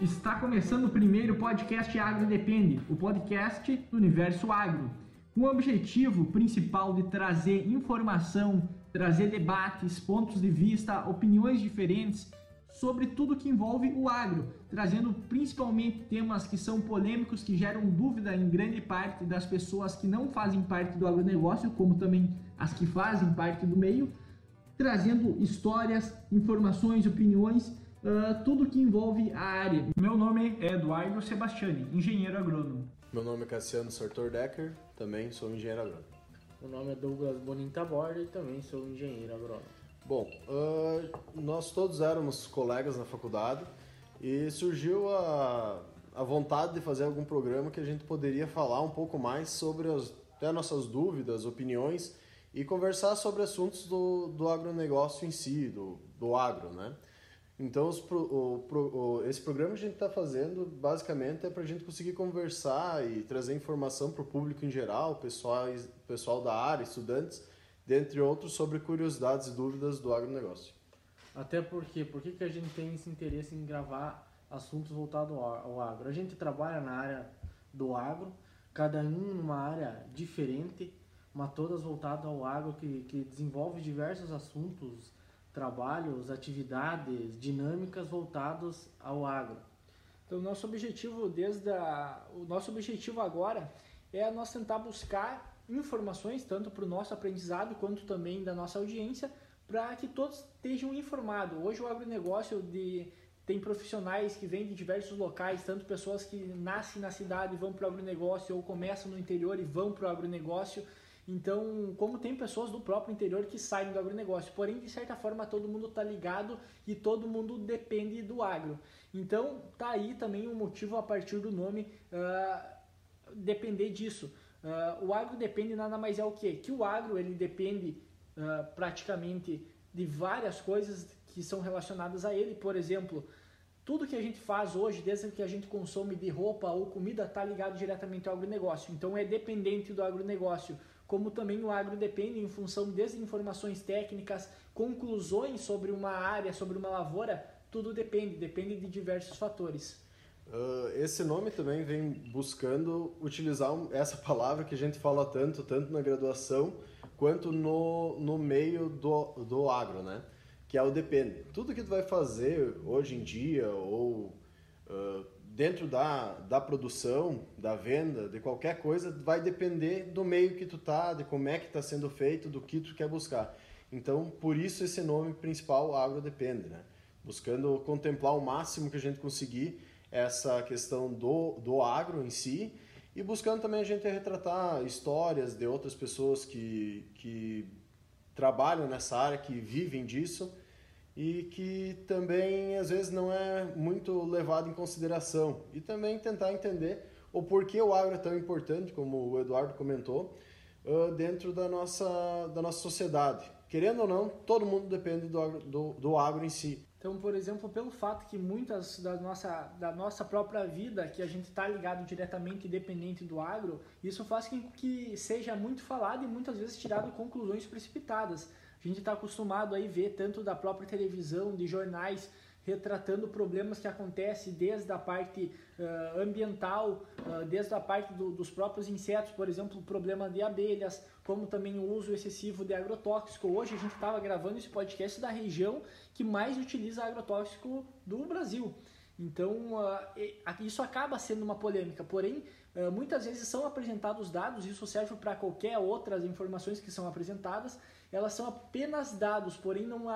Está começando o primeiro podcast Agro Depende, o podcast do universo agro, com o objetivo principal de trazer informação, trazer debates, pontos de vista, opiniões diferentes sobre tudo que envolve o agro, trazendo principalmente temas que são polêmicos, que geram dúvida em grande parte das pessoas que não fazem parte do agronegócio, como também as que fazem parte do meio, trazendo histórias, informações, opiniões uh, tudo que envolve a área. Meu nome é Eduardo Sebastiani, engenheiro agrônomo. Meu nome é Cassiano Sartor Decker, também sou engenheiro agrônomo. Meu nome é Douglas Bonita Borda e também sou engenheiro agrônomo. Bom, uh, nós todos éramos colegas na faculdade e surgiu a, a vontade de fazer algum programa que a gente poderia falar um pouco mais sobre as até nossas dúvidas, opiniões e conversar sobre assuntos do, do agronegócio em si, do, do agro, né? Então, os, o, o, esse programa que a gente está fazendo, basicamente, é para a gente conseguir conversar e trazer informação para o público em geral, pessoal, pessoal da área, estudantes, dentre outros, sobre curiosidades e dúvidas do agronegócio. Até porque, por que, a gente tem esse interesse em gravar assuntos voltados ao agro? A gente trabalha na área do agro, cada um numa área diferente, mas todas voltadas ao agro, que, que desenvolve diversos assuntos trabalhos, atividades, dinâmicas voltados ao agro. Então, nosso objetivo desde a, o nosso objetivo agora é nós tentar buscar informações tanto para o nosso aprendizado quanto também da nossa audiência para que todos estejam informados. Hoje o agronegócio de tem profissionais que vêm de diversos locais, tanto pessoas que nascem na cidade e vão para o agronegócio ou começam no interior e vão para o agronegócio. Então, como tem pessoas do próprio interior que saem do agronegócio, porém, de certa forma, todo mundo está ligado e todo mundo depende do agro. Então, tá aí também um motivo a partir do nome uh, depender disso. Uh, o agro depende nada mais é o que? Que o agro ele depende uh, praticamente de várias coisas que são relacionadas a ele. Por exemplo, tudo que a gente faz hoje, desde que a gente consome de roupa ou comida, está ligado diretamente ao agronegócio. Então é dependente do agronegócio como também o agro depende em função desde informações técnicas, conclusões sobre uma área, sobre uma lavoura, tudo depende, depende de diversos fatores. Uh, esse nome também vem buscando utilizar essa palavra que a gente fala tanto, tanto na graduação quanto no, no meio do, do agro, né? Que é o depende. Tudo que tu vai fazer hoje em dia ou uh, dentro da, da produção, da venda, de qualquer coisa, vai depender do meio que tu tá, de como é que está sendo feito, do que tu quer buscar. Então, por isso esse nome principal, Agro Depende, né? Buscando contemplar o máximo que a gente conseguir essa questão do, do agro em si e buscando também a gente retratar histórias de outras pessoas que, que trabalham nessa área, que vivem disso e que também às vezes não é muito levado em consideração. E também tentar entender o porquê o agro é tão importante, como o Eduardo comentou, dentro da nossa, da nossa sociedade. Querendo ou não, todo mundo depende do agro, do, do agro em si. Então, por exemplo, pelo fato que muitas da nossa, da nossa própria vida, que a gente está ligado diretamente e dependente do agro, isso faz com que seja muito falado e muitas vezes tirado conclusões precipitadas. A gente está acostumado a ver tanto da própria televisão, de jornais, retratando problemas que acontecem desde a parte uh, ambiental, uh, desde a parte do, dos próprios insetos, por exemplo, o problema de abelhas, como também o uso excessivo de agrotóxico. Hoje a gente estava gravando esse podcast da região que mais utiliza agrotóxico do Brasil. Então, isso acaba sendo uma polêmica, porém, muitas vezes são apresentados dados, isso serve para qualquer outras informações que são apresentadas, elas são apenas dados, porém não,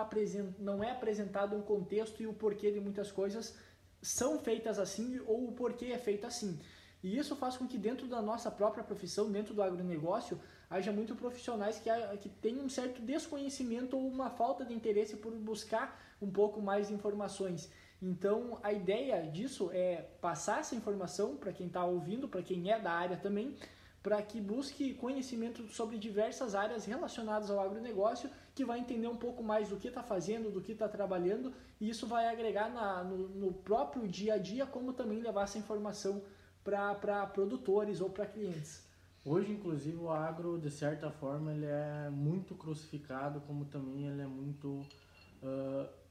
não é apresentado um contexto e o porquê de muitas coisas são feitas assim ou o porquê é feito assim. E isso faz com que dentro da nossa própria profissão, dentro do agronegócio, haja muitos profissionais que, que têm um certo desconhecimento ou uma falta de interesse por buscar um pouco mais de informações. Então, a ideia disso é passar essa informação para quem está ouvindo, para quem é da área também, para que busque conhecimento sobre diversas áreas relacionadas ao agronegócio, que vai entender um pouco mais do que está fazendo, do que está trabalhando, e isso vai agregar na, no, no, próprio dia a dia, como também levar essa informação para produtores ou para clientes. Hoje, inclusive, o agro, de certa forma, ele é muito crucificado, como também ele é muito... Uh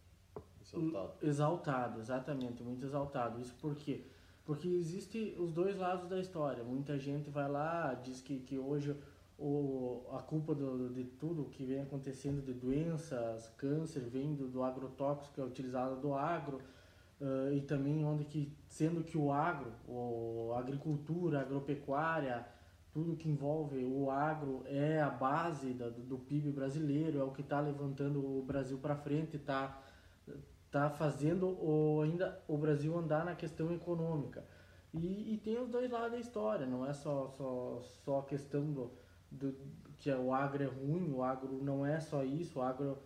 Exaltado. Exaltado, exatamente, muito exaltado. Isso por quê? Porque existe os dois lados da história. Muita gente vai lá, diz que, que hoje o, a culpa do, de tudo que vem acontecendo de doenças, câncer, vem do, do agrotóxico que é utilizado do agro. Uh, e também onde que, sendo que o agro, o, a agricultura, a agropecuária, tudo que envolve o agro é a base da, do, do PIB brasileiro, é o que está levantando o Brasil para frente, está tá fazendo o, ainda o Brasil andar na questão econômica. E, e, tem os dois lados da história, não é só, só, só a questão do, do, que o agro é ruim, o agro não é só isso, o agro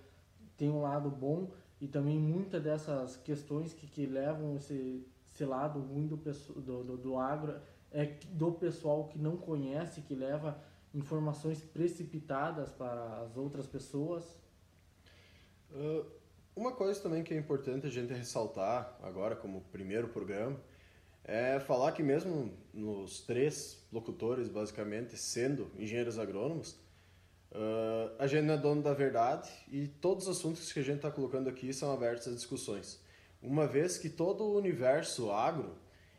tem um lado bom e também muitas dessas questões que, que levam esse, esse lado ruim do, do, do, do agro é do pessoal que não conhece, que leva informações precipitadas para as outras pessoas? Uh, uma coisa também que é importante a gente ressaltar agora como primeiro programa é falar que mesmo nos três locutores basicamente sendo engenheiros agrônomos, uh, a gente não é dono da verdade e todos os assuntos que a gente está colocando aqui são abertos a discussões. Uma vez que todo o universo agro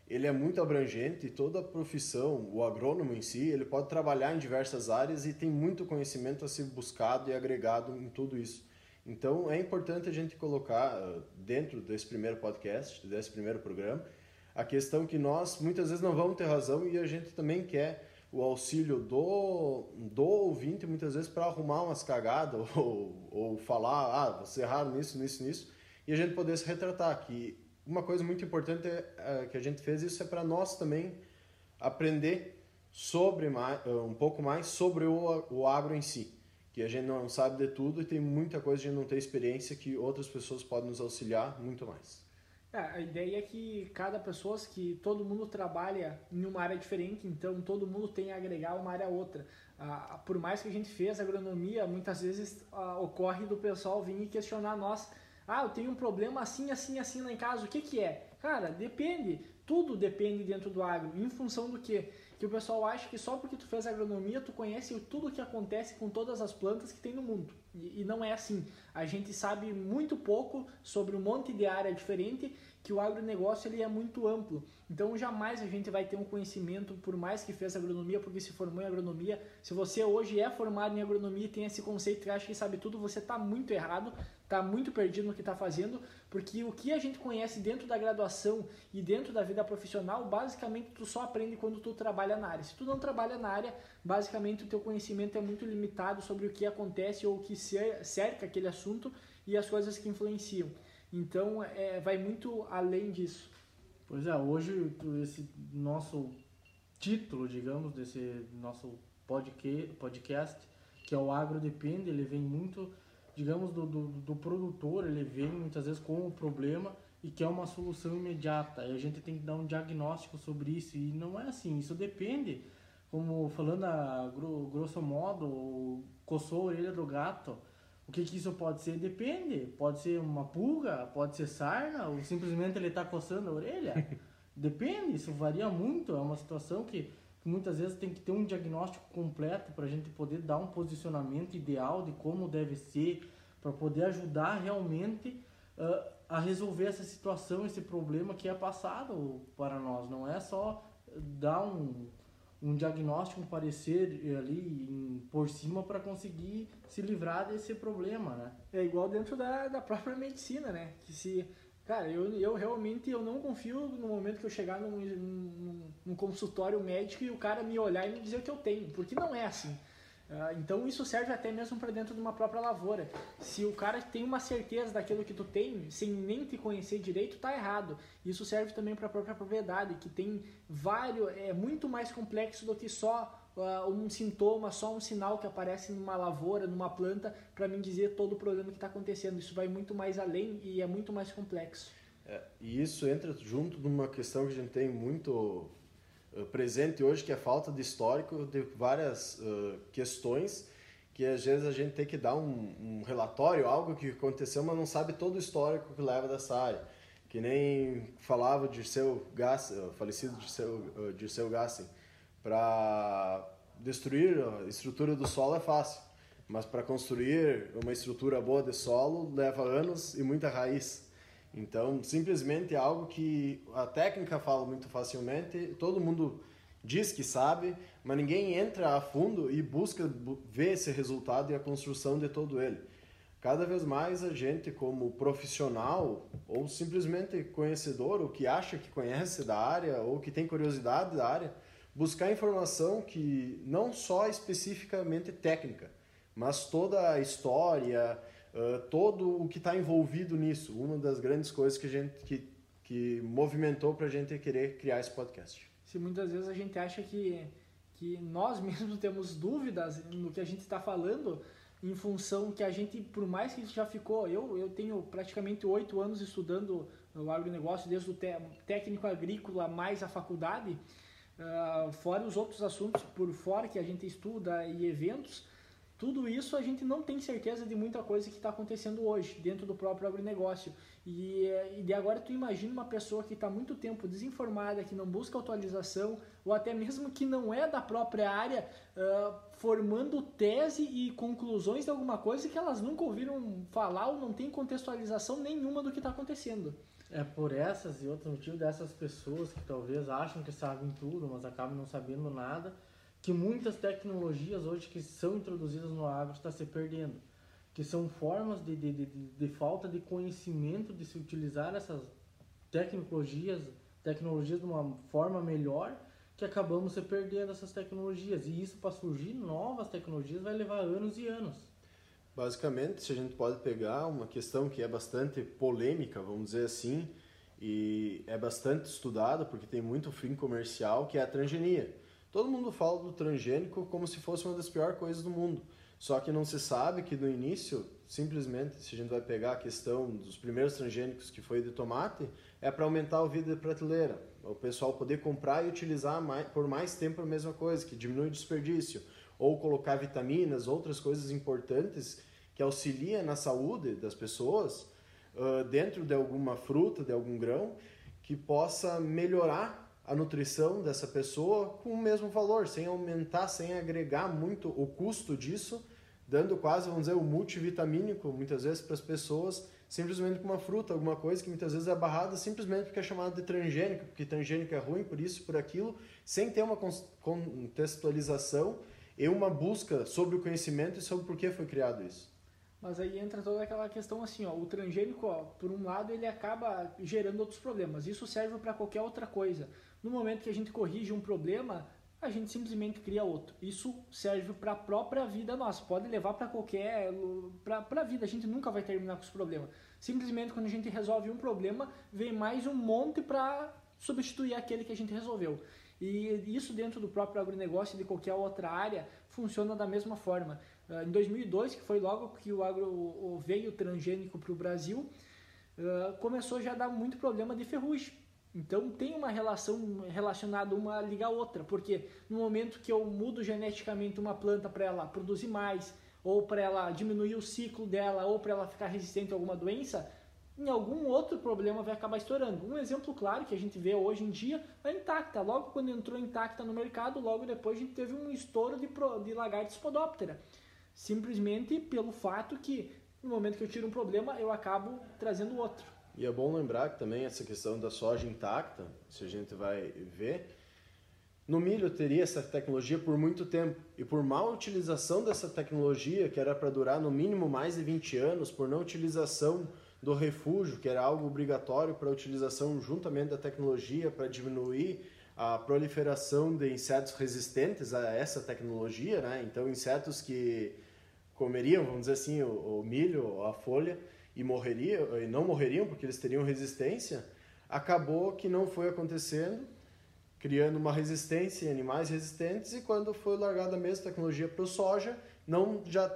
ele é muito abrangente e toda a profissão, o agrônomo em si, ele pode trabalhar em diversas áreas e tem muito conhecimento a ser buscado e agregado em tudo isso. Então é importante a gente colocar ah, dentro desse primeiro podcast, desse primeiro programa, a questão que nós muitas vezes não vamos ter razão e a gente também quer o auxílio do, do ouvinte muitas vezes para arrumar umas cagadas ou, ou falar, ah, você erraram nisso, nisso, nisso, e a gente poder se retratar que uma coisa muito importante é, é, que a gente fez isso é para nós também aprender sobre mais, um pouco mais sobre o, o agro em si que a gente não sabe de tudo e tem muita coisa que a gente não tem experiência que outras pessoas podem nos auxiliar muito mais. É, a ideia é que cada pessoa, que todo mundo trabalha em uma área diferente, então todo mundo tem a agregar uma área a outra. Ah, por mais que a gente fez agronomia, muitas vezes ah, ocorre do pessoal vir e questionar nós ah, eu tenho um problema assim, assim, assim lá em casa. O que, que é? Cara, depende. Tudo depende dentro do agro. Em função do que? Que o pessoal acha que só porque tu fez agronomia, tu conhece tudo o que acontece com todas as plantas que tem no mundo. E, e não é assim. A gente sabe muito pouco sobre um monte de área diferente que o agronegócio ele é muito amplo. Então jamais a gente vai ter um conhecimento, por mais que fez agronomia, porque se formou em agronomia. Se você hoje é formado em agronomia e tem esse conceito que acha que sabe tudo, você está muito errado, está muito perdido no que está fazendo, porque o que a gente conhece dentro da graduação e dentro da vida profissional, basicamente tu só aprende quando tu trabalha na área. Se tu não trabalha na área, basicamente o teu conhecimento é muito limitado sobre o que acontece ou o que cerca aquele assunto e as coisas que influenciam. Então, é, vai muito além disso. Pois é, hoje esse nosso título, digamos, desse nosso podcast, que é o Agro Depende, ele vem muito, digamos, do, do, do produtor, ele vem muitas vezes com o problema e quer uma solução imediata. E a gente tem que dar um diagnóstico sobre isso. E não é assim, isso depende. Como falando a grosso modo, coçou a orelha do gato o que, que isso pode ser? Depende. Pode ser uma pulga, pode ser sarna, ou simplesmente ele está coçando a orelha. Depende, isso varia muito. É uma situação que, que muitas vezes tem que ter um diagnóstico completo para a gente poder dar um posicionamento ideal de como deve ser, para poder ajudar realmente uh, a resolver essa situação, esse problema que é passado para nós. Não é só dar um, um diagnóstico, um parecer ali em, por cima para conseguir se livrar desse problema, né? É igual dentro da, da própria medicina, né? Que se, cara, eu, eu realmente eu não confio no momento que eu chegar num, num, num consultório médico e o cara me olhar e me dizer o que eu tenho, porque não é assim. Ah, então isso serve até mesmo para dentro de uma própria lavoura. Se o cara tem uma certeza daquilo que tu tem, sem nem te conhecer direito, tá errado. Isso serve também para a própria propriedade, que tem vários, é muito mais complexo do que só uh, um sintoma, só um sinal que aparece numa lavoura, numa planta, para mim dizer todo o problema que está acontecendo. Isso vai muito mais além e é muito mais complexo. É, e isso entra junto de uma questão que a gente tem muito presente hoje, que é falta de histórico de várias uh, questões que às vezes a gente tem que dar um, um, relatório, algo que aconteceu, mas não sabe todo o histórico que leva dessa área. Que nem falava de seu Gass, eh, falecido de seu, de seu Gassen, para destruir a estrutura do solo é fácil, mas para construir uma estrutura boa de solo leva anos e muita raiz. Então, simplesmente é algo que a técnica fala muito facilmente, todo mundo diz que sabe, mas ninguém entra a fundo e busca ver esse resultado e a construção de todo ele. Cada vez mais a gente, como profissional ou simplesmente conhecedor, ou que acha que conhece da área, ou que tem curiosidade da área, buscar informação que não só especificamente técnica, mas toda a história, uh, todo o que está envolvido nisso. Uma das grandes coisas que a gente que, que movimentou para a gente querer criar esse podcast. Se muitas vezes a gente acha que que nós mesmos temos dúvidas no que a gente está falando, em função que a gente, por mais que já ficou, eu, eu tenho praticamente oito anos estudando o agronegócio, desde o técnico agrícola mais a faculdade, uh, fora os outros assuntos por fora que a gente estuda e eventos, tudo isso a gente não tem certeza de muita coisa que está acontecendo hoje dentro do próprio agronegócio. E, e de agora tu imagina uma pessoa que está muito tempo desinformada, que não busca atualização, ou até mesmo que não é da própria área, uh, formando tese e conclusões de alguma coisa que elas nunca ouviram falar ou não tem contextualização nenhuma do que está acontecendo. É por essas e outros motivos dessas pessoas que talvez acham que sabem tudo, mas acabam não sabendo nada que muitas tecnologias hoje que são introduzidas no agro está se perdendo, que são formas de, de, de, de falta de conhecimento de se utilizar essas tecnologias, tecnologias de uma forma melhor, que acabamos se perdendo essas tecnologias. E isso para surgir novas tecnologias vai levar anos e anos. Basicamente, se a gente pode pegar uma questão que é bastante polêmica, vamos dizer assim, e é bastante estudada porque tem muito fim comercial, que é a transgenia. Todo mundo fala do transgênico como se fosse uma das piores coisas do mundo. Só que não se sabe que no início, simplesmente, se a gente vai pegar a questão dos primeiros transgênicos que foi de tomate, é para aumentar o vida de prateleira. O pessoal poder comprar e utilizar mais, por mais tempo a mesma coisa, que diminui o desperdício. Ou colocar vitaminas, outras coisas importantes que auxiliam na saúde das pessoas uh, dentro de alguma fruta, de algum grão, que possa melhorar a nutrição dessa pessoa com o mesmo valor, sem aumentar, sem agregar muito o custo disso, dando quase, vamos dizer, o multivitamínico muitas vezes para as pessoas, simplesmente com uma fruta, alguma coisa que muitas vezes é barrada simplesmente porque é chamada de transgênico, porque transgênico é ruim por isso, por aquilo, sem ter uma contextualização e uma busca sobre o conhecimento e sobre por que foi criado isso. Mas aí entra toda aquela questão assim, ó, o transgênico, ó, por um lado, ele acaba gerando outros problemas. Isso serve para qualquer outra coisa. No momento que a gente corrige um problema, a gente simplesmente cria outro. Isso serve para a própria vida nossa. Pode levar para qualquer. para a vida. A gente nunca vai terminar com os problemas. Simplesmente quando a gente resolve um problema, vem mais um monte para substituir aquele que a gente resolveu. E isso dentro do próprio agronegócio e de qualquer outra área funciona da mesma forma. Ah, em 2002, que foi logo que o agro veio transgênico para o Brasil, ah, começou já a dar muito problema de ferrugem então tem uma relação relacionada uma liga a outra, porque no momento que eu mudo geneticamente uma planta para ela produzir mais, ou para ela diminuir o ciclo dela, ou para ela ficar resistente a alguma doença, em algum outro problema vai acabar estourando. Um exemplo claro que a gente vê hoje em dia é Intacta. Logo quando entrou Intacta no mercado, logo depois a gente teve um estouro de, de lagartos podóptera. Simplesmente pelo fato que no momento que eu tiro um problema, eu acabo trazendo outro. E é bom lembrar que também essa questão da soja intacta, se a gente vai ver, no milho teria essa tecnologia por muito tempo. E por mal utilização dessa tecnologia, que era para durar no mínimo mais de 20 anos, por não utilização do refúgio, que era algo obrigatório para utilização juntamente da tecnologia para diminuir a proliferação de insetos resistentes a essa tecnologia, né? Então, insetos que comeriam, vamos dizer assim, o, o milho, a folha, e morreriam e não morreriam porque eles teriam resistência, acabou que não foi acontecendo, criando uma resistência em animais resistentes e quando foi largada a mesma tecnologia para o soja, não já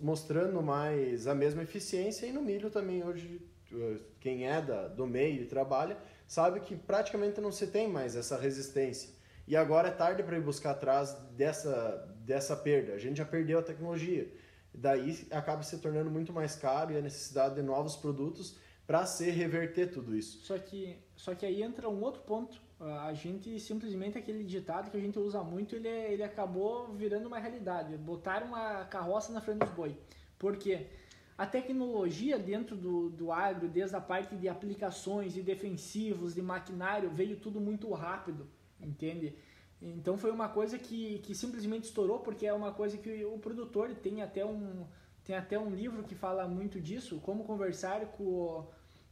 mostrando mais a mesma eficiência e no milho também hoje eh, quem é da, do meio e trabalha sabe que praticamente não se tem mais essa resistência. E agora é tarde para ir buscar atrás dessa, dessa perda. A gente já perdeu a tecnologia daí acaba se tornando muito mais caro e a necessidade de novos produtos para se reverter tudo isso. Só que, só que aí entra um outro ponto. A gente simplesmente aquele ditado que a gente usa muito, ele, ele acabou virando uma realidade. Botaram uma carroça na frente dos boi. Por quê? a tecnologia dentro do, do agro, desde a parte de aplicações, de defensivos, de maquinário, veio tudo muito rápido, entende? Então foi uma coisa que, que simplesmente estourou, porque é uma coisa que o produtor tem até um, tem até um livro que fala muito disso, como conversar com,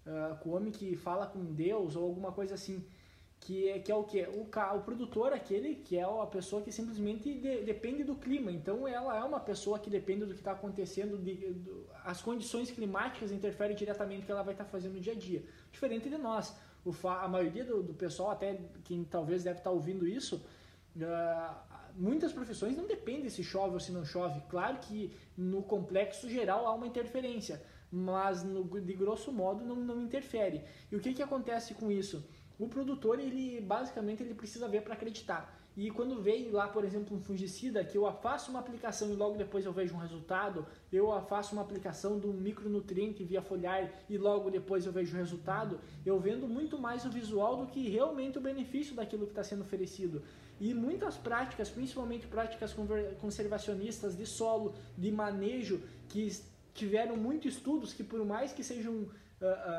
uh, com o homem que fala com Deus ou alguma coisa assim que é, que é o que? O, o produtor, aquele que é a pessoa que simplesmente de, depende do clima. Então, ela é uma pessoa que depende do que está acontecendo, de, do, as condições climáticas interferem diretamente no que ela vai estar tá fazendo no dia a dia. Diferente de nós. O, a maioria do, do pessoal, até quem talvez deve estar tá ouvindo isso, uh, muitas profissões não dependem se chove ou se não chove. Claro que no complexo geral há uma interferência, mas no, de grosso modo não, não interfere. E o que, que acontece com isso? O produtor, ele basicamente ele precisa ver para acreditar. E quando vem lá, por exemplo, um fungicida, que eu faço uma aplicação e logo depois eu vejo um resultado, eu faço uma aplicação de um micronutriente via foliar e logo depois eu vejo o resultado, eu vendo muito mais o visual do que realmente o benefício daquilo que está sendo oferecido. E muitas práticas, principalmente práticas conservacionistas de solo, de manejo, que tiveram muitos estudos que por mais que sejam uh,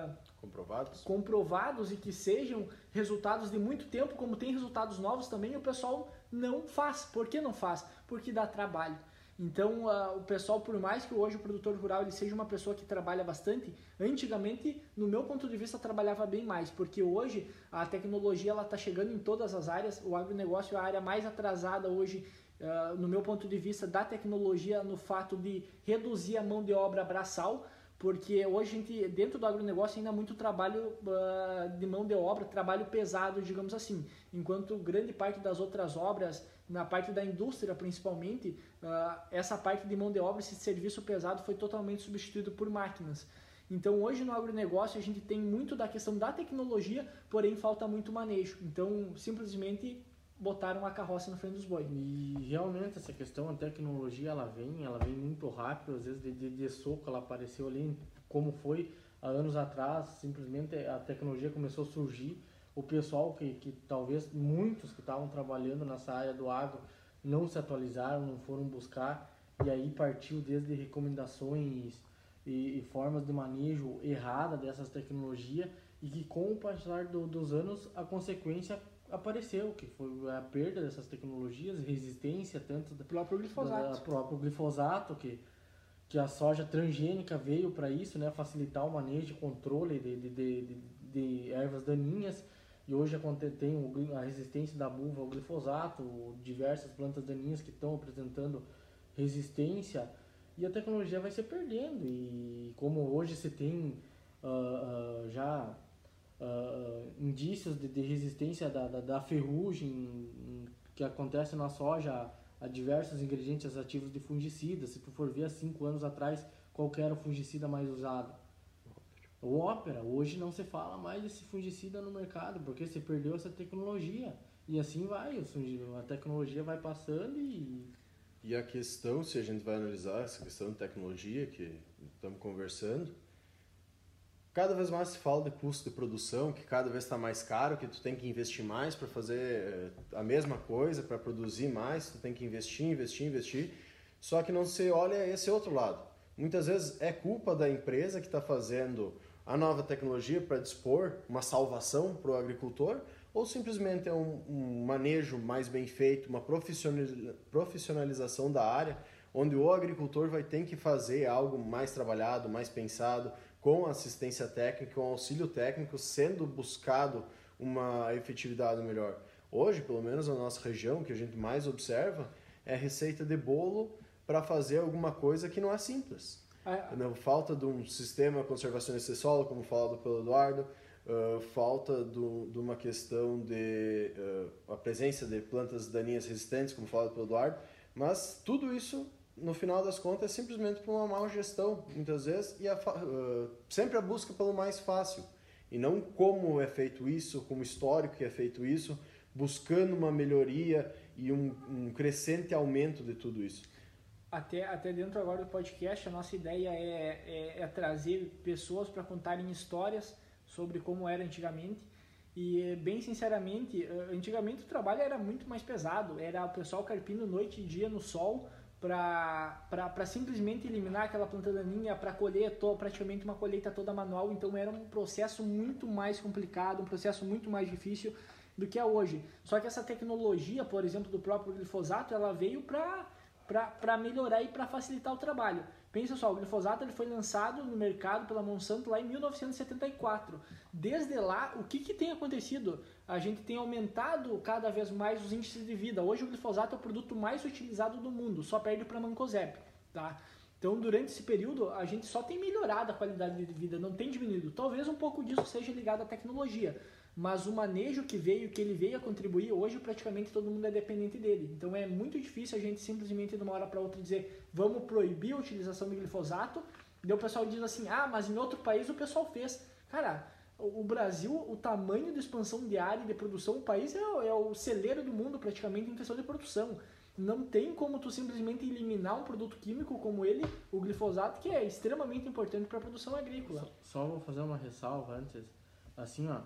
uh, Comprovados? Comprovados e que sejam resultados de muito tempo, como tem resultados novos também, o pessoal não faz. Por que não faz? Porque dá trabalho. Então, uh, o pessoal, por mais que hoje o produtor rural ele seja uma pessoa que trabalha bastante, antigamente, no meu ponto de vista, trabalhava bem mais, porque hoje a tecnologia ela está chegando em todas as áreas. O agronegócio é a área mais atrasada hoje, uh, no meu ponto de vista, da tecnologia no fato de reduzir a mão de obra braçal porque hoje a gente, dentro do agronegócio ainda há muito trabalho uh, de mão de obra, trabalho pesado, digamos assim, enquanto grande parte das outras obras, na parte da indústria principalmente, uh, essa parte de mão de obra, esse serviço pesado foi totalmente substituído por máquinas. Então hoje no agronegócio a gente tem muito da questão da tecnologia, porém falta muito manejo. Então simplesmente botaram a carroça na frente dos bois. E realmente essa questão, a tecnologia, ela vem, ela vem muito rápido, às vezes de, de, de soco ela apareceu ali, como foi há anos atrás, simplesmente a tecnologia começou a surgir, o pessoal que, que talvez muitos que estavam trabalhando nessa área do agro não se atualizaram, não foram buscar, e aí partiu desde recomendações e, e formas de manejo errada dessas tecnologias, e que com o passar do, dos anos a consequência apareceu, que foi a perda dessas tecnologias, resistência tanto do próprio glifosato, do próprio glifosato que que a soja transgênica veio para isso, né, facilitar o manejo e controle de, de, de, de, ervas daninhas. E hoje tem a resistência da buva ao glifosato, diversas plantas daninhas que estão apresentando resistência. E a tecnologia vai se perdendo. E como hoje se tem uh, uh, já uh, indícios de, de resistência da, da, da, ferrugem que acontece na soja a diversos ingredientes ativos de fungicida. Se tu for ver há cinco anos atrás, qual era o fungicida mais usado? O ópera. Hoje não se fala mais desse fungicida no mercado, porque se perdeu essa tecnologia. E assim vai, a tecnologia vai passando e... E a questão, se a gente vai analisar essa questão de tecnologia que estamos conversando, Cada vez mais se fala de custo de produção, que cada vez está mais caro, que tu tem que investir mais para fazer eh, a mesma coisa, para produzir mais, tu tem que investir, investir, investir. Só que não se olha esse outro lado. Muitas vezes é culpa da empresa que está fazendo a nova tecnologia para dispor uma salvação para o agricultor, ou simplesmente é um, um, manejo mais bem feito, uma profissionalização da área, onde o agricultor vai ter que fazer algo mais trabalhado, mais pensado, com assistência técnica, com auxílio técnico, sendo buscado uma efetividade melhor. Hoje, pelo menos na nossa região, que a gente mais observa, é receita de bolo para fazer alguma coisa que não é simples. É. Falta de um sistema conservacionista de solo, como falado pelo Eduardo, uh, falta do, de uma questão de uh, a presença de plantas daninhas resistentes, como falado pelo Eduardo, mas tudo isso no final das contas, é simplesmente por uma má gestão, muitas vezes, e a, uh, sempre a busca pelo mais fácil. E não como é feito isso, como histórico que é feito isso, buscando uma melhoria e um, um crescente aumento de tudo isso. Até, até dentro agora do podcast, a nossa ideia é, é, é trazer pessoas para contarem histórias sobre como era antigamente. E, bem sinceramente, antigamente o trabalho era muito mais pesado. Era o pessoal carpindo noite e dia no sol, para simplesmente eliminar aquela planta daninha, para colher to, praticamente uma colheita toda manual. Então era um processo muito mais complicado, um processo muito mais difícil do que é hoje. Só que essa tecnologia, por exemplo, do próprio glifosato, ela veio para melhorar e para facilitar o trabalho. Pensa só, o glifosato ele foi lançado no mercado pela Monsanto lá em 1974. Desde lá, o que, que tem acontecido? A gente tem aumentado cada vez mais os índices de vida. Hoje o glifosato é o produto mais utilizado do mundo, só perde para mancozeb, tá? Então, durante esse período, a gente só tem melhorado a qualidade de vida, não tem diminuído. Talvez um pouco disso seja ligado à tecnologia, mas o manejo que veio, que ele veio a contribuir, hoje praticamente todo mundo é dependente dele. Então é muito difícil a gente simplesmente de uma hora para outra dizer vamos proibir a utilização do glifosato. E o pessoal diz assim, ah, mas em outro país o pessoal fez. Cara, o Brasil, o tamanho de expansão de área e de produção, o país é, é o celeiro do mundo praticamente em questão de produção. Não tem como tu simplesmente eliminar um produto químico como ele, o glifosato, que é extremamente importante para a produção agrícola. Só, só vou fazer uma ressalva antes. Assim, ó,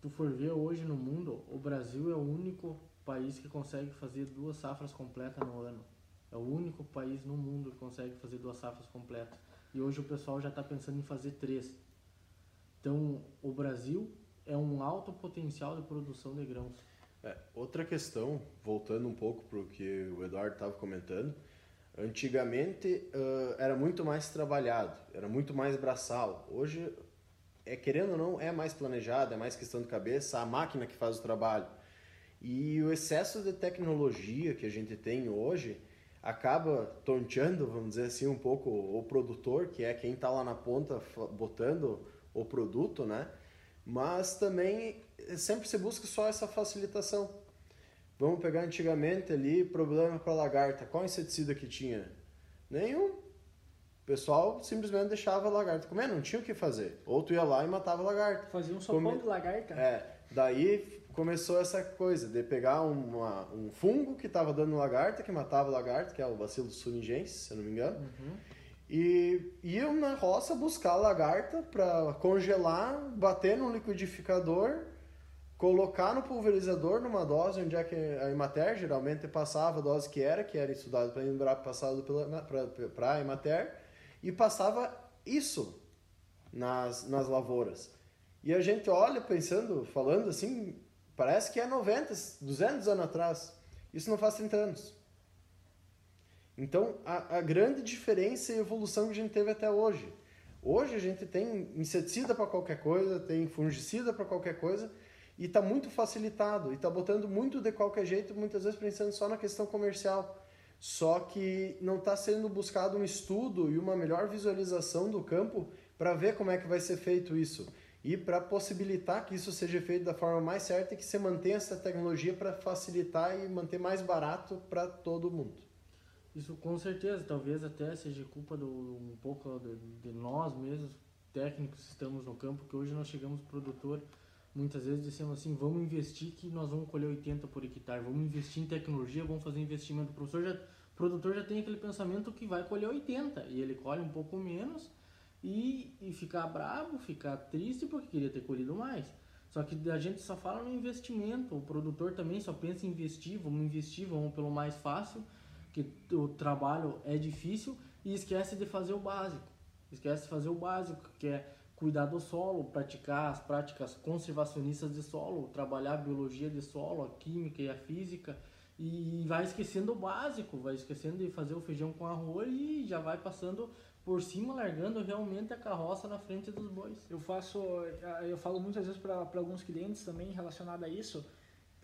tu for ver hoje no mundo, o Brasil é o único país que consegue fazer duas safras completas no ano. É o único país no mundo que consegue fazer duas safras completas. E hoje o pessoal já está pensando em fazer três. Então, o Brasil é um alto potencial de produção de grãos. É, outra questão, voltando um pouco para o que o Eduardo estava comentando, antigamente uh, era muito mais trabalhado, era muito mais braçal. Hoje é querendo ou não, é mais planejado, é mais questão de cabeça, a máquina que faz o trabalho. E o excesso de tecnologia que a gente tem hoje acaba tonteando, vamos dizer assim, um pouco o produtor, que é quem está lá na ponta botando o produto, né? Mas também sempre se busca só essa facilitação. Vamos pegar antigamente ali, problema para lagarta. Qual inseticida que tinha? Nenhum pessoal simplesmente deixava a lagarta comer, não tinha o que fazer. Ou tu ia lá e matava a lagarta. Fazia um sopão Come... de lagarta. É, daí começou essa coisa de pegar uma, um fungo que estava dando lagarta, que matava lagarta, que é o bacilo suringense, se eu não me engano. Uhum. E iam na roça buscar a lagarta para congelar, bater no liquidificador, colocar no pulverizador numa dose onde é que a Imater geralmente passava a dose que era, que era estudado para lembrar passado para a Imater e passava isso nas, nas lavouras. E a gente olha pensando, falando assim, parece que é 90, 200 anos atrás. Isso não faz 30 anos. Então, a, a grande diferença e evolução que a gente teve até hoje. Hoje a gente tem inseticida para qualquer coisa, tem fungicida para qualquer coisa, e está muito facilitado, e está botando muito de qualquer jeito, muitas vezes pensando só na questão comercial. Só que não está sendo buscado um estudo e uma melhor visualização do campo para ver como é que vai ser feito isso e para possibilitar que isso seja feito da forma mais certa e que você mantenha essa tecnologia para facilitar e manter mais barato para todo mundo. Isso com certeza, talvez até seja culpa do um pouco de, de nós mesmos, técnicos que estamos no campo, que hoje nós chegamos produtor muitas vezes dizendo assim, vamos investir que nós vamos colher 80 por hectare, vamos investir em tecnologia, vamos fazer investimento. O professor já, produtor já tem aquele pensamento que vai colher 80 e ele colhe um pouco menos e, e ficar bravo, ficar triste porque queria ter colhido mais. Só que a gente só fala no investimento, o produtor também só pensa em investir, vamos investir, vamos pelo mais fácil, que o trabalho é difícil e esquece de fazer o básico. Esquece de fazer o básico, que é cuidar do solo, praticar as práticas conservacionistas de solo, trabalhar a biologia de solo, a química e a física, e vai esquecendo o básico, vai esquecendo de fazer o feijão com arroz e já vai passando por cima, largando realmente a carroça na frente dos bois. Eu faço, eu falo muitas vezes para alguns clientes também relacionado a isso,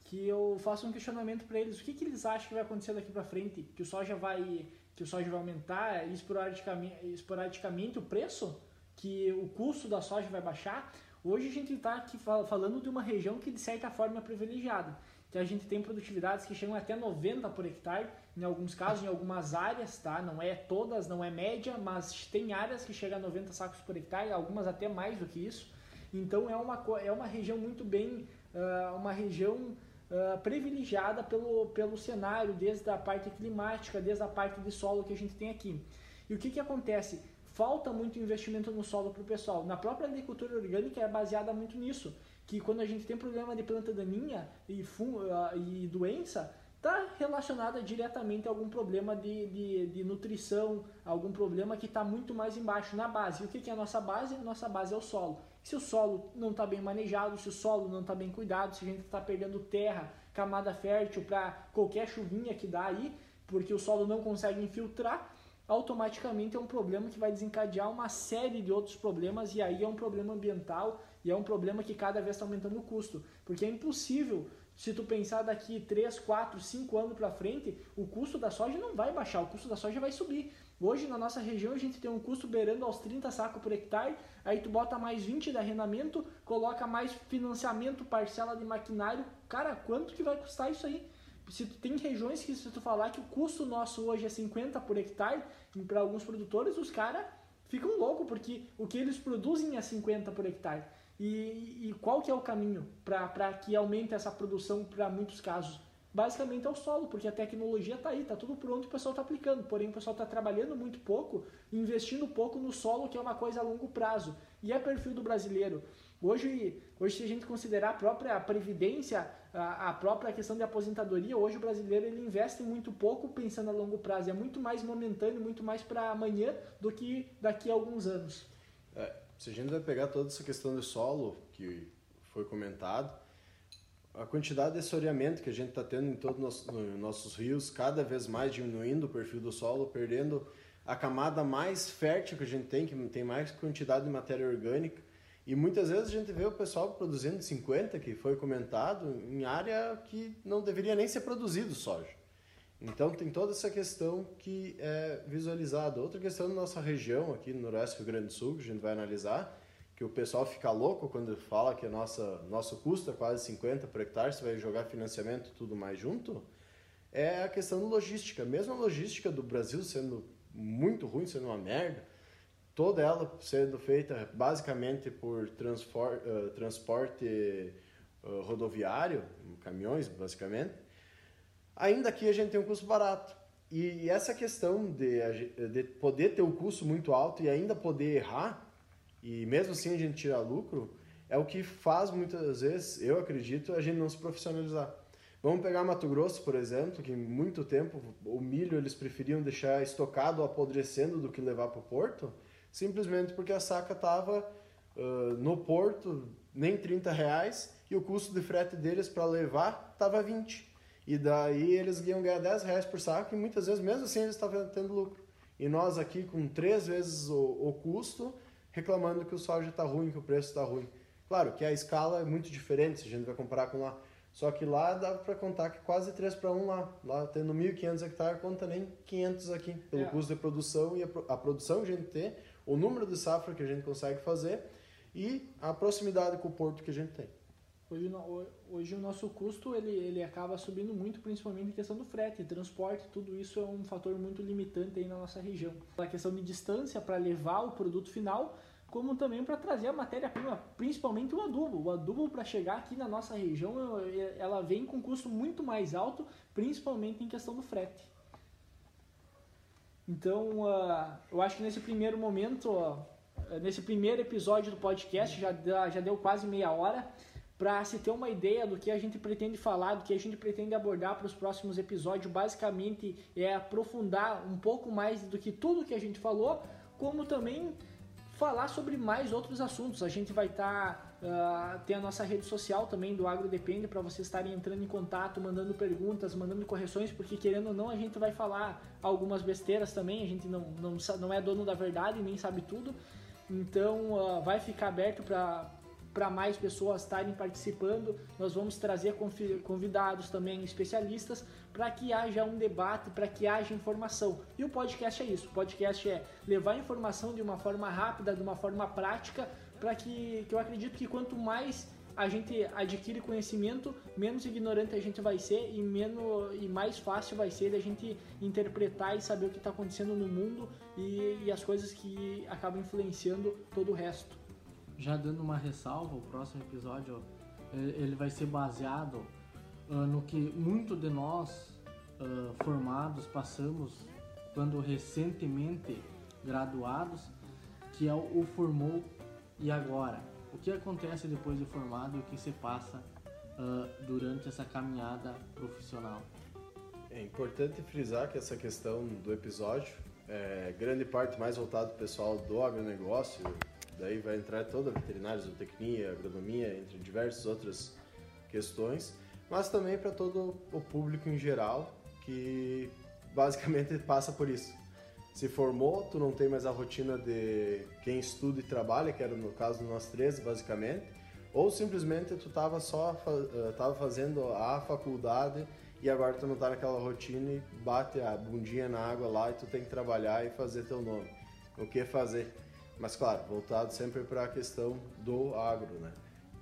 que eu faço um questionamento para eles, o que, que eles acham que vai acontecer daqui para frente, que o soja vai que o soja vai aumentar esporadicamente, esporadicamente o preço? Que o custo da soja vai baixar, hoje a gente está aqui falando de uma região que de certa forma é privilegiada. Que a gente tem produtividades que chegam até 90 por hectare, em alguns casos, em algumas áreas, tá? Não é todas, não é média, mas tem áreas que chegam a 90 sacos por hectare, algumas até mais do que isso. Então é uma, é uma região muito bem, uh, uma região uh, privilegiada pelo, pelo cenário, desde a parte climática, desde a parte de solo que a gente tem aqui. E o que, que acontece? Falta muito investimento no solo para o pessoal. Na própria agricultura orgânica é baseada muito nisso, que quando a gente tem problema de planta daninha e, uh, e doença, está relacionada diretamente a algum problema de, de, de nutrição, algum problema que está muito mais embaixo na base. E o que, que é a nossa base? Nossa base é o solo. Se o solo não está bem manejado, se o solo não está bem cuidado, se a gente está perdendo terra, camada fértil para qualquer chuvinha que dá aí, porque o solo não consegue infiltrar, automaticamente é um problema que vai desencadear uma série de outros problemas e aí é um problema ambiental e é um problema que cada vez está aumentando o custo, porque é impossível se tu pensar daqui 3, 4, 5 anos para frente, o custo da soja não vai baixar, o custo da soja vai subir. Hoje na nossa região a gente tem um custo beirando aos 30 sacos por hectare, aí tu bota mais 20 de arrendamento, coloca mais financiamento, parcela de maquinário. Cara, quanto que vai custar isso aí? Se tu tem regiões que se tu falar que o custo nosso hoje é 50 por hectare, para alguns produtores, os caras ficam loucos, porque o que eles produzem é 50 por hectare. E, e qual que é o caminho para que aumente essa produção para muitos casos? Basicamente é o solo, porque a tecnologia está aí, está tudo pronto e o pessoal está aplicando. Porém, o pessoal está trabalhando muito pouco, investindo pouco no solo, que é uma coisa a longo prazo. E é perfil do brasileiro. Hoje, hoje se a gente considerar a própria previdência, a, própria questão de aposentadoria, hoje o brasileiro ele investe muito pouco pensando a longo prazo. É muito mais momentâneo, muito mais para amanhã do que daqui a alguns anos. É, se a gente vai pegar toda essa questão do solo que foi comentado, a quantidade de assoreamento que a gente está tendo em todos os nossos rios, cada vez mais diminuindo o perfil do solo, perdendo a camada mais fértil que a gente tem, que tem mais quantidade de matéria orgânica. E muitas vezes a gente vê o pessoal produzindo 50, que foi comentado, em área que não deveria nem ser produzido soja. Então tem toda essa questão que é visualizada. Outra questão da nossa região, aqui no Noroeste do Rio Grande do Sul, que a gente vai analisar, que o pessoal fica louco quando fala que nossa, nosso custo é quase 50 por hectare, você vai jogar financiamento tudo mais junto, é a questão da logística. Mesmo a logística do Brasil sendo muito ruim, sendo uma merda, toda ela sendo feita basicamente por uh, transporte uh, rodoviário, caminhões basicamente, ainda aqui a gente tem um custo barato. E essa questão de, de poder ter um custo muito alto e ainda poder errar, e mesmo assim a gente tirar lucro, é o que faz muitas vezes, eu acredito, a gente não se profissionalizar. Vamos pegar Mato Grosso, por exemplo, que muito tempo o milho eles preferiam deixar estocado apodrecendo do que levar para o porto, simplesmente porque a saca estava uh, no porto nem 30 reais e o custo de frete deles para levar estava 20. E daí eles iam ganhar 10 reais por saco e muitas vezes, mesmo assim, eles estavam tendo lucro. E nós aqui, com três vezes o, o custo, reclamando que o soja está ruim, que o preço está ruim. Claro que a escala é muito diferente se a gente vai comparar com lá. Só que lá dá para contar que quase 3 para 1 lá. Lá tendo 1.500 hectares, conta nem 500 aqui. Pelo é. custo de produção e a, a produção que a gente tem, o número de safra que a gente consegue fazer e a proximidade com o porto que a gente tem. Hoje, hoje o nosso custo ele, ele acaba subindo muito, principalmente em questão do frete, transporte, tudo isso é um fator muito limitante aí na nossa região. A questão de distância para levar o produto final, como também para trazer a matéria-prima, principalmente o adubo. O adubo para chegar aqui na nossa região, ela vem com custo muito mais alto, principalmente em questão do frete. Então, uh, eu acho que nesse primeiro momento, uh, nesse primeiro episódio do podcast, já, já deu quase meia hora para se ter uma ideia do que a gente pretende falar, do que a gente pretende abordar para os próximos episódios, basicamente é aprofundar um pouco mais do que tudo que a gente falou, como também falar sobre mais outros assuntos. A gente vai estar tá, uh, tem a nossa rede social também do Agro Depende para vocês estarem entrando em contato, mandando perguntas, mandando correções, porque querendo ou não a gente vai falar algumas besteiras também. A gente não não, não é dono da verdade nem sabe tudo. Então uh, vai ficar aberto para para mais pessoas estarem participando. Nós vamos trazer convidados também, especialistas, para que haja um debate, para que haja informação. E o podcast é isso. O podcast é levar informação de uma forma rápida, de uma forma prática, para que, que eu acredito que quanto mais a gente adquire conhecimento, menos ignorante a gente vai ser e menos e mais fácil vai ser a gente interpretar e saber o que está acontecendo no mundo e, e as coisas que acabam influenciando todo o resto. Já dando uma ressalva, o próximo episódio é, ele vai ser baseado uh, no que muito de nós uh, formados passamos quando recentemente graduados, que é o, o formou e agora. O que acontece depois de formado e o que se passa uh, durante essa caminhada profissional. É importante frisar que essa questão do episódio é grande parte mais voltado para o pessoal do agronegócio, daí vai entrar toda a veterinária, zootecnia, agronomia, entre diversas outras questões, mas também para todo o público em geral que basicamente passa por isso. Se formou, tu não tem mais a rotina de quem estuda e trabalha, que era no caso de nós três, basicamente, ou simplesmente tu estava só eh, tava fazendo a faculdade e agora tu não tá naquela rotina e bate a bundinha na água lá e tu tem que trabalhar e fazer teu nome. O que fazer? Mas claro, voltado sempre para a questão do agro, né?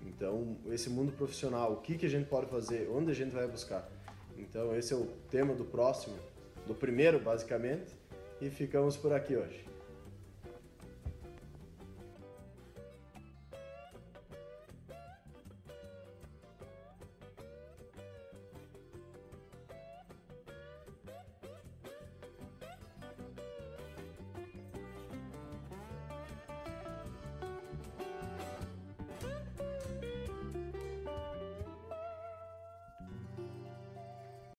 Então, esse mundo profissional, o que, que a gente pode fazer, onde a gente vai buscar. Então, esse é o tema do próximo, do primeiro, basicamente, e ficamos por aqui hoje.